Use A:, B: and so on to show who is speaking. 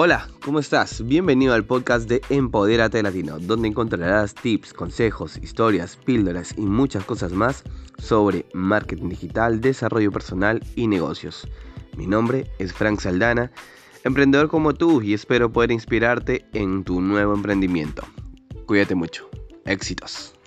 A: Hola, ¿cómo estás? Bienvenido al podcast de Empodérate Latino, donde encontrarás tips, consejos, historias, píldoras y muchas cosas más sobre marketing digital, desarrollo personal y negocios. Mi nombre es Frank Saldana, emprendedor como tú y espero poder inspirarte en tu nuevo emprendimiento. Cuídate mucho. Éxitos.